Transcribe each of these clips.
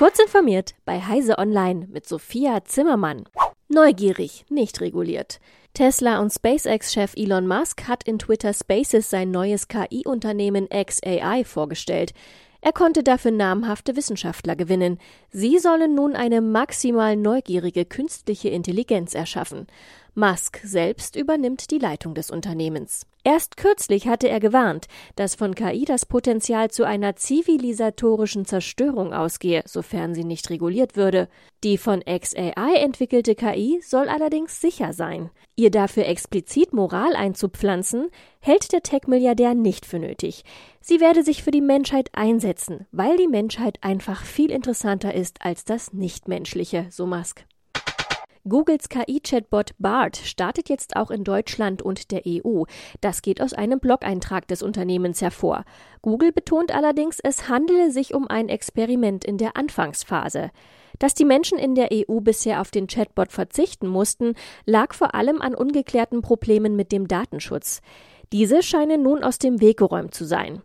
Kurz informiert bei Heise Online mit Sophia Zimmermann. Neugierig, nicht reguliert. Tesla und SpaceX-Chef Elon Musk hat in Twitter Spaces sein neues KI-Unternehmen XAI vorgestellt. Er konnte dafür namhafte Wissenschaftler gewinnen. Sie sollen nun eine maximal neugierige künstliche Intelligenz erschaffen. Musk selbst übernimmt die Leitung des Unternehmens. Erst kürzlich hatte er gewarnt, dass von KI das Potenzial zu einer zivilisatorischen Zerstörung ausgehe, sofern sie nicht reguliert würde. Die von XAI entwickelte KI soll allerdings sicher sein. Ihr dafür explizit Moral einzupflanzen, hält der Tech-Milliardär nicht für nötig. Sie werde sich für die Menschheit einsetzen, weil die Menschheit einfach viel interessanter ist als das Nichtmenschliche, so Musk. Googles KI-Chatbot BART startet jetzt auch in Deutschland und der EU. Das geht aus einem Blog-Eintrag des Unternehmens hervor. Google betont allerdings, es handele sich um ein Experiment in der Anfangsphase. Dass die Menschen in der EU bisher auf den Chatbot verzichten mussten, lag vor allem an ungeklärten Problemen mit dem Datenschutz. Diese scheinen nun aus dem Weg geräumt zu sein.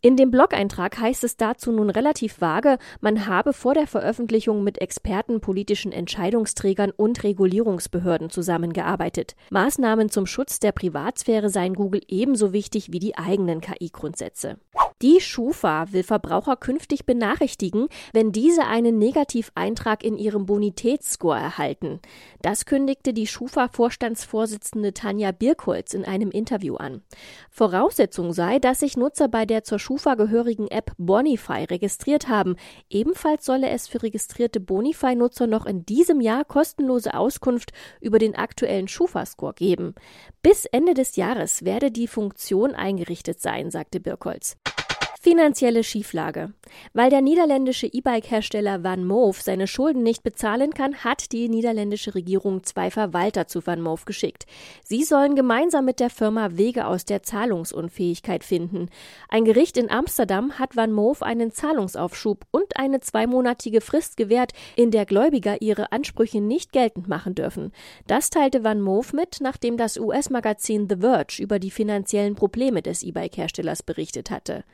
In dem Blog-Eintrag heißt es dazu nun relativ vage, man habe vor der Veröffentlichung mit Experten, politischen Entscheidungsträgern und Regulierungsbehörden zusammengearbeitet. Maßnahmen zum Schutz der Privatsphäre seien Google ebenso wichtig wie die eigenen KI-Grundsätze. Die Schufa will Verbraucher künftig benachrichtigen, wenn diese einen Negativeintrag in ihrem Bonitätsscore erhalten. Das kündigte die Schufa-Vorstandsvorsitzende Tanja Birkholz in einem Interview an. Voraussetzung sei, dass sich Nutzer bei der zur Schufa gehörigen App Bonify registriert haben. Ebenfalls solle es für registrierte Bonify-Nutzer noch in diesem Jahr kostenlose Auskunft über den aktuellen Schufa-Score geben. Bis Ende des Jahres werde die Funktion eingerichtet sein, sagte Birkholz. Finanzielle Schieflage. Weil der niederländische E-Bike-Hersteller Van Moof seine Schulden nicht bezahlen kann, hat die niederländische Regierung zwei Verwalter zu Van Moof geschickt. Sie sollen gemeinsam mit der Firma Wege aus der Zahlungsunfähigkeit finden. Ein Gericht in Amsterdam hat Van Moof einen Zahlungsaufschub und eine zweimonatige Frist gewährt, in der Gläubiger ihre Ansprüche nicht geltend machen dürfen. Das teilte Van Moof mit, nachdem das US-Magazin The Verge über die finanziellen Probleme des E-Bike-Herstellers berichtet hatte.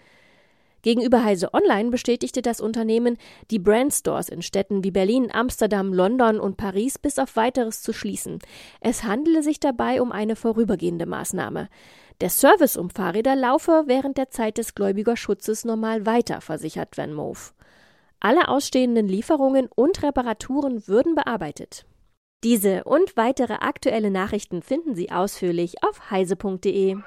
Gegenüber Heise Online bestätigte das Unternehmen, die Brandstores in Städten wie Berlin, Amsterdam, London und Paris bis auf weiteres zu schließen. Es handele sich dabei um eine vorübergehende Maßnahme. Der Service um Fahrräder laufe während der Zeit des Gläubigerschutzes normal weiter, versichert Van Moof. Alle ausstehenden Lieferungen und Reparaturen würden bearbeitet. Diese und weitere aktuelle Nachrichten finden Sie ausführlich auf heise.de.